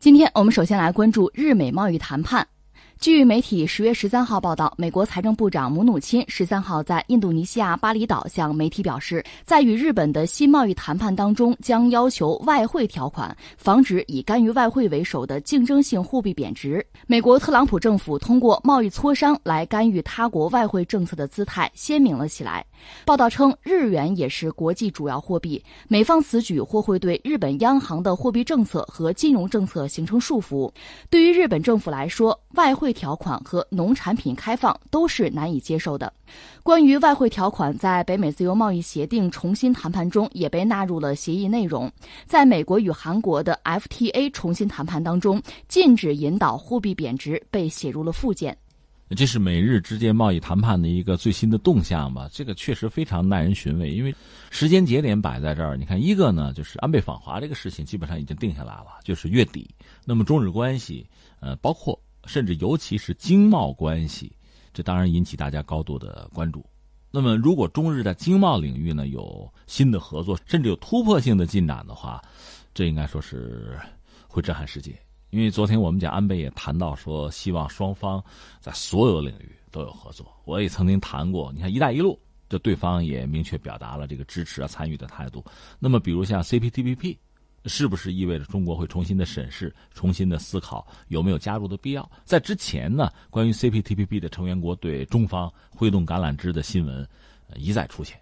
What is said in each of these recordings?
今天我们首先来关注日美贸易谈判。据媒体十月十三号报道，美国财政部长姆努钦十三号在印度尼西亚巴厘岛向媒体表示，在与日本的新贸易谈判当中，将要求外汇条款，防止以干预外汇为首的竞争性货币贬值。美国特朗普政府通过贸易磋商来干预他国外汇政策的姿态鲜明了起来。报道称，日元也是国际主要货币，美方此举或会对日本央行的货币政策和金融政策形成束缚。对于日本政府来说，外汇条款和农产品开放都是难以接受的。关于外汇条款，在北美自由贸易协定重新谈判中也被纳入了协议内容。在美国与韩国的 FTA 重新谈判当中，禁止引导货币贬值被写入了附件。这是美日之间贸易谈判的一个最新的动向吧？这个确实非常耐人寻味，因为时间节点摆在这儿。你看，一个呢，就是安倍访华这个事情基本上已经定下来了，就是月底。那么中日关系，呃，包括。甚至尤其是经贸关系，这当然引起大家高度的关注。那么，如果中日在经贸领域呢有新的合作，甚至有突破性的进展的话，这应该说是会震撼世界。因为昨天我们讲安倍也谈到说，希望双方在所有领域都有合作。我也曾经谈过，你看“一带一路”，这对方也明确表达了这个支持啊、参与的态度。那么，比如像 CPTPP。是不是意味着中国会重新的审视、重新的思考有没有加入的必要？在之前呢，关于 CPTPP 的成员国对中方挥动橄榄枝的新闻一再出现，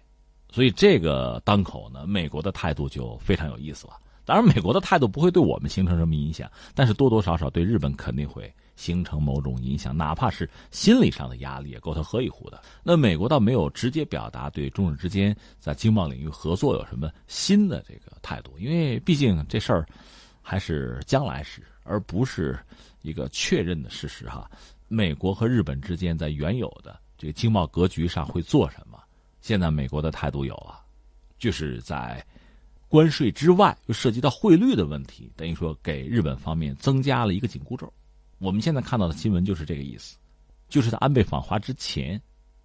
所以这个当口呢，美国的态度就非常有意思了。当然，美国的态度不会对我们形成什么影响，但是多多少少对日本肯定会。形成某种影响，哪怕是心理上的压力，也够他喝一壶的。那美国倒没有直接表达对中日之间在经贸领域合作有什么新的这个态度，因为毕竟这事儿还是将来时，而不是一个确认的事实哈。美国和日本之间在原有的这个经贸格局上会做什么？现在美国的态度有啊，就是在关税之外又涉及到汇率的问题，等于说给日本方面增加了一个紧箍咒。我们现在看到的新闻就是这个意思，就是在安倍访华之前，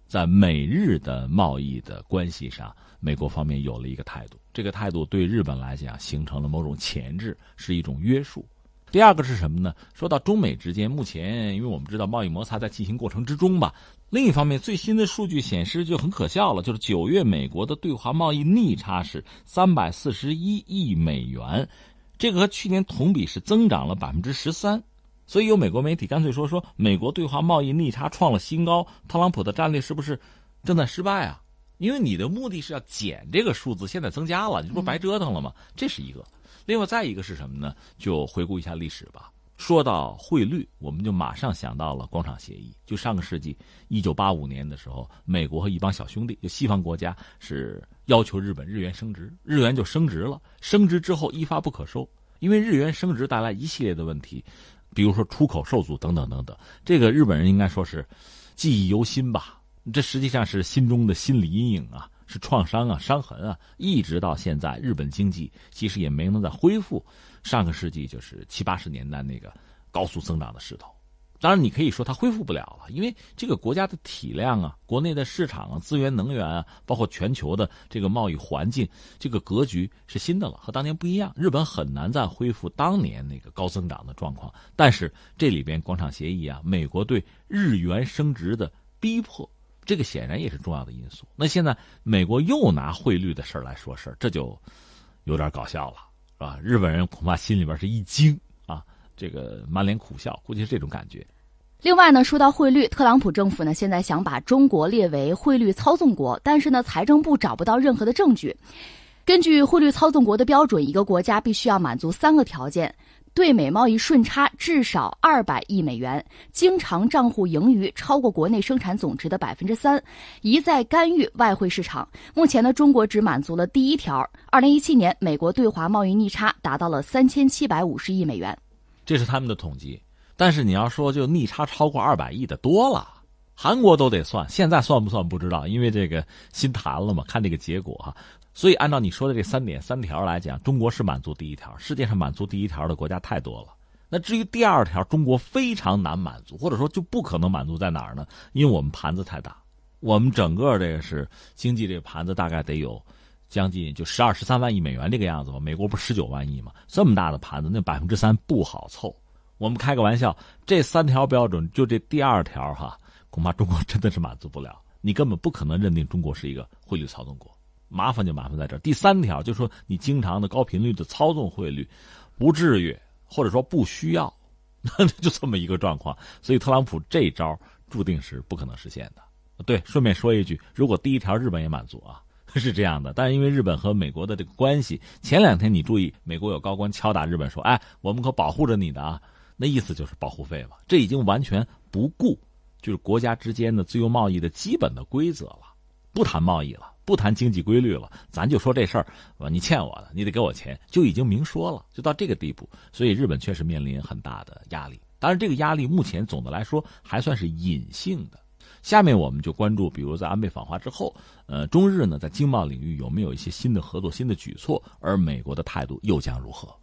在美日的贸易的关系上，美国方面有了一个态度，这个态度对日本来讲形成了某种前置，是一种约束。第二个是什么呢？说到中美之间，目前因为我们知道贸易摩擦在进行过程之中吧。另一方面，最新的数据显示就很可笑了，就是九月美国的对华贸易逆差是三百四十一亿美元，这个和去年同比是增长了百分之十三。所以有美国媒体干脆说说美国对华贸易逆差创了新高，特朗普的战略是不是正在失败啊？因为你的目的是要减这个数字，现在增加了，你不白折腾了吗？这是一个。另外再一个是什么呢？就回顾一下历史吧。说到汇率，我们就马上想到了广场协议。就上个世纪一九八五年的时候，美国和一帮小兄弟，就西方国家是要求日本日元升值，日元就升值了。升值之后一发不可收，因为日元升值带来一系列的问题。比如说出口受阻等等等等，这个日本人应该说是记忆犹新吧？这实际上是心中的心理阴影啊，是创伤啊、伤痕啊，一直到现在，日本经济其实也没能再恢复上个世纪就是七八十年代那个高速增长的势头。当然，你可以说它恢复不了了，因为这个国家的体量啊、国内的市场啊、资源能源啊，包括全球的这个贸易环境，这个格局是新的了，和当年不一样。日本很难再恢复当年那个高增长的状况。但是这里边广场协议啊，美国对日元升值的逼迫，这个显然也是重要的因素。那现在美国又拿汇率的事儿来说事儿，这就有点搞笑了，是吧？日本人恐怕心里边是一惊，这个满脸苦笑，估计是这种感觉。另外呢，说到汇率，特朗普政府呢现在想把中国列为汇率操纵国，但是呢，财政部找不到任何的证据。根据汇率操纵国的标准，一个国家必须要满足三个条件：对美贸易顺差至少二百亿美元，经常账户盈余超过国内生产总值的百分之三，一再干预外汇市场。目前呢，中国只满足了第一条。二零一七年，美国对华贸易逆差达到了三千七百五十亿美元，这是他们的统计。但是你要说就逆差超过二百亿的多了，韩国都得算，现在算不算不知道，因为这个新谈了嘛，看这个结果哈。所以按照你说的这三点三条来讲，中国是满足第一条，世界上满足第一条的国家太多了。那至于第二条，中国非常难满足，或者说就不可能满足在哪儿呢？因为我们盘子太大，我们整个这个是经济这个盘子大概得有将近就十二十三万亿美元这个样子吧。美国不是十九万亿吗？这么大的盘子，那百分之三不好凑。我们开个玩笑，这三条标准就这第二条哈，恐怕中国真的是满足不了。你根本不可能认定中国是一个汇率操纵国，麻烦就麻烦在这。第三条就说你经常的高频率的操纵汇率，不至于或者说不需要，那就这么一个状况。所以特朗普这招注定是不可能实现的。对，顺便说一句，如果第一条日本也满足啊，是这样的。但是因为日本和美国的这个关系，前两天你注意，美国有高官敲打日本说：“哎，我们可保护着你的啊。”那意思就是保护费嘛，这已经完全不顾。就是国家之间的自由贸易的基本的规则了，不谈贸易了，不谈经济规律了，咱就说这事儿，你欠我的，你得给我钱，就已经明说了，就到这个地步。所以日本确实面临很大的压力，当然这个压力目前总的来说还算是隐性的。下面我们就关注，比如在安倍访华之后，呃，中日呢在经贸领域有没有一些新的合作、新的举措，而美国的态度又将如何？